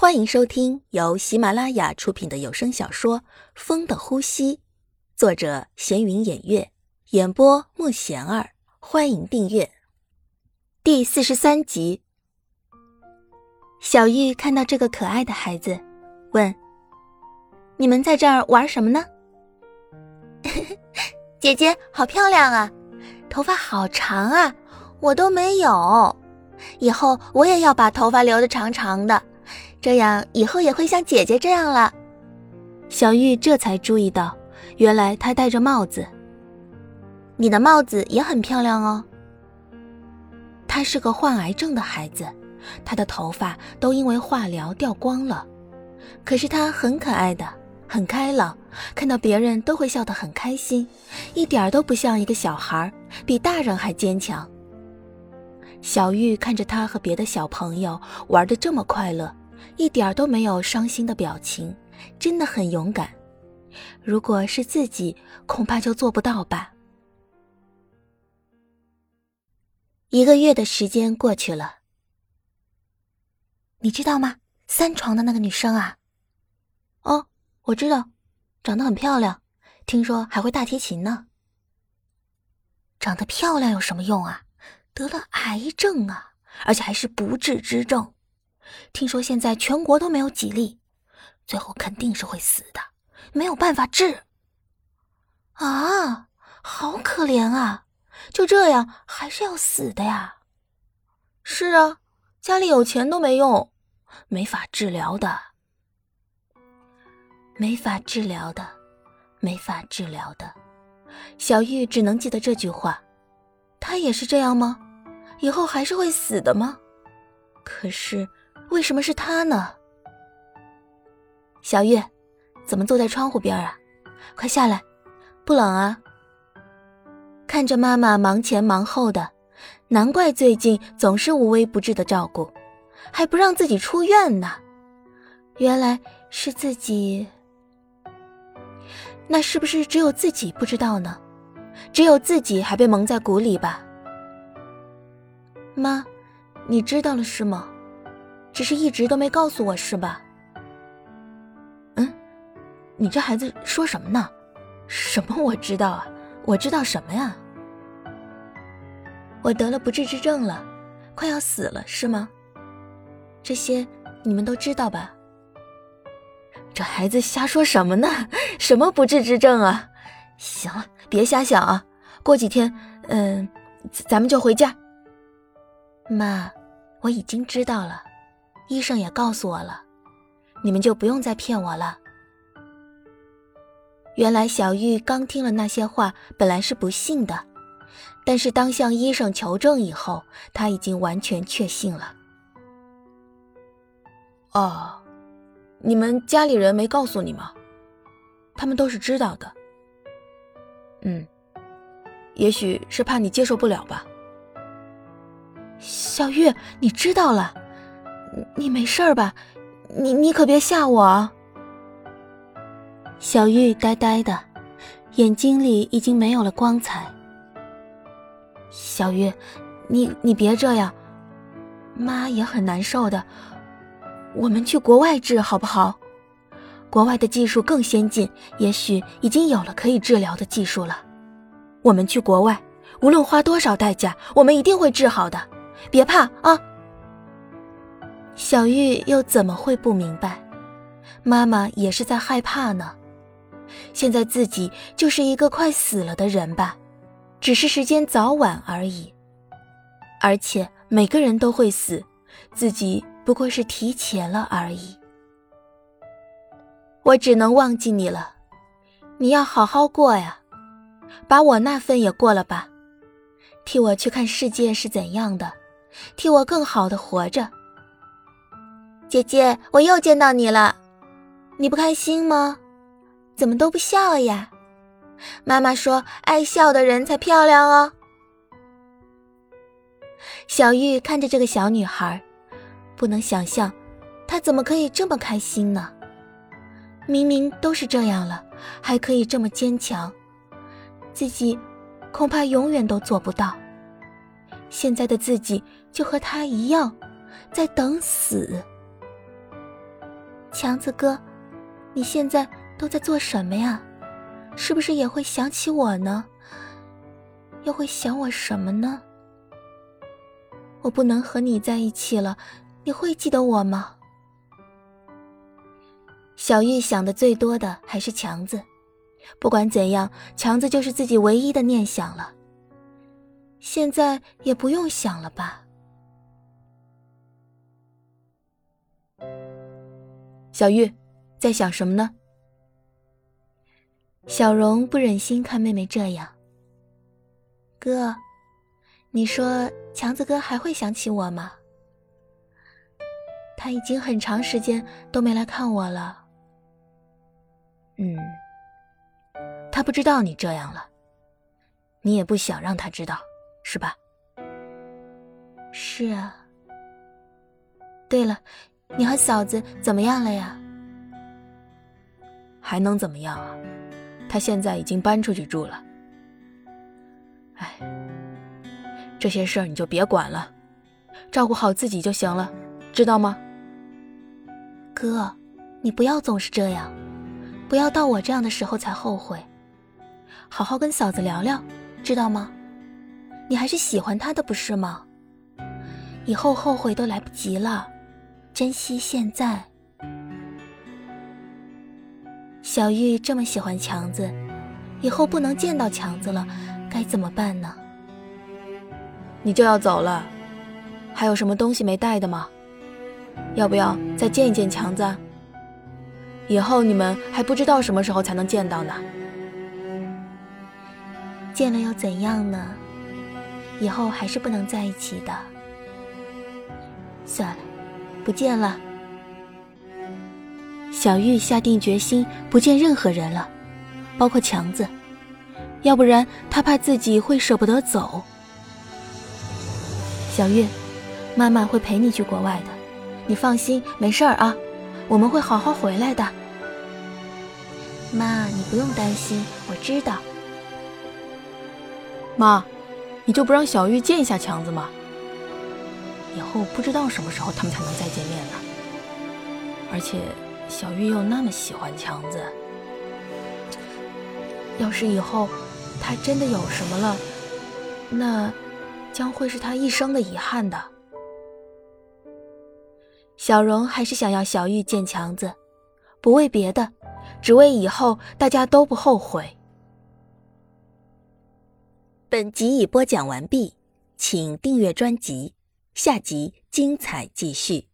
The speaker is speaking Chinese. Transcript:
欢迎收听由喜马拉雅出品的有声小说《风的呼吸》，作者闲云掩月，演播慕贤儿。欢迎订阅第四十三集。小玉看到这个可爱的孩子，问：“你们在这儿玩什么呢？” 姐姐好漂亮啊，头发好长啊，我都没有。以后我也要把头发留的长长的。这样以后也会像姐姐这样了。小玉这才注意到，原来她戴着帽子。你的帽子也很漂亮哦。他是个患癌症的孩子，他的头发都因为化疗掉光了。可是他很可爱的，很开朗，看到别人都会笑得很开心，一点都不像一个小孩，比大人还坚强。小玉看着他和别的小朋友玩的这么快乐。一点都没有伤心的表情，真的很勇敢。如果是自己，恐怕就做不到吧。一个月的时间过去了，你知道吗？三床的那个女生啊，哦，我知道，长得很漂亮，听说还会大提琴呢。长得漂亮有什么用啊？得了癌症啊，而且还是不治之症。听说现在全国都没有几例，最后肯定是会死的，没有办法治。啊，好可怜啊！就这样还是要死的呀？是啊，家里有钱都没用，没法治疗的，没法治疗的，没法治疗的。小玉只能记得这句话。他也是这样吗？以后还是会死的吗？可是。为什么是他呢？小月，怎么坐在窗户边啊？快下来，不冷啊？看着妈妈忙前忙后的，难怪最近总是无微不至的照顾，还不让自己出院呢。原来是自己，那是不是只有自己不知道呢？只有自己还被蒙在鼓里吧？妈，你知道了是吗？只是一直都没告诉我是吧？嗯，你这孩子说什么呢？什么我知道啊？我知道什么呀？我得了不治之症了，快要死了是吗？这些你们都知道吧？这孩子瞎说什么呢？什么不治之症啊？行了，别瞎想啊！过几天，嗯，咱们就回家。妈，我已经知道了。医生也告诉我了，你们就不用再骗我了。原来小玉刚听了那些话，本来是不信的，但是当向医生求证以后，他已经完全确信了。哦，你们家里人没告诉你吗？他们都是知道的。嗯，也许是怕你接受不了吧。小玉，你知道了。你没事吧？你你可别吓我啊！小玉呆呆的，眼睛里已经没有了光彩。小玉，你你别这样，妈也很难受的。我们去国外治好不好？国外的技术更先进，也许已经有了可以治疗的技术了。我们去国外，无论花多少代价，我们一定会治好的。别怕啊！小玉又怎么会不明白？妈妈也是在害怕呢。现在自己就是一个快死了的人吧，只是时间早晚而已。而且每个人都会死，自己不过是提前了而已。我只能忘记你了，你要好好过呀，把我那份也过了吧，替我去看世界是怎样的，替我更好的活着。姐姐，我又见到你了，你不开心吗？怎么都不笑呀？妈妈说，爱笑的人才漂亮哦。小玉看着这个小女孩，不能想象，她怎么可以这么开心呢？明明都是这样了，还可以这么坚强，自己恐怕永远都做不到。现在的自己就和她一样，在等死。强子哥，你现在都在做什么呀？是不是也会想起我呢？又会想我什么呢？我不能和你在一起了，你会记得我吗？小玉想的最多的还是强子，不管怎样，强子就是自己唯一的念想了。现在也不用想了吧？小玉，在想什么呢？小荣不忍心看妹妹这样。哥，你说强子哥还会想起我吗？他已经很长时间都没来看我了。嗯，他不知道你这样了，你也不想让他知道，是吧？是啊。对了，你和嫂子怎么样了呀？还能怎么样啊？她现在已经搬出去住了。哎，这些事儿你就别管了，照顾好自己就行了，知道吗？哥，你不要总是这样，不要到我这样的时候才后悔。好好跟嫂子聊聊，知道吗？你还是喜欢她的，不是吗？以后后悔都来不及了，珍惜现在。小玉这么喜欢强子，以后不能见到强子了，该怎么办呢？你就要走了，还有什么东西没带的吗？要不要再见一见强子？以后你们还不知道什么时候才能见到呢。见了又怎样呢？以后还是不能在一起的。算了，不见了。小玉下定决心不见任何人了，包括强子，要不然她怕自己会舍不得走。小玉，妈妈会陪你去国外的，你放心，没事儿啊，我们会好好回来的。妈，你不用担心，我知道。妈，你就不让小玉见一下强子吗？以后不知道什么时候他们才能再见面呢，而且。小玉又那么喜欢强子，要是以后他真的有什么了，那将会是他一生的遗憾的。小荣还是想要小玉见强子，不为别的，只为以后大家都不后悔。本集已播讲完毕，请订阅专辑，下集精彩继续。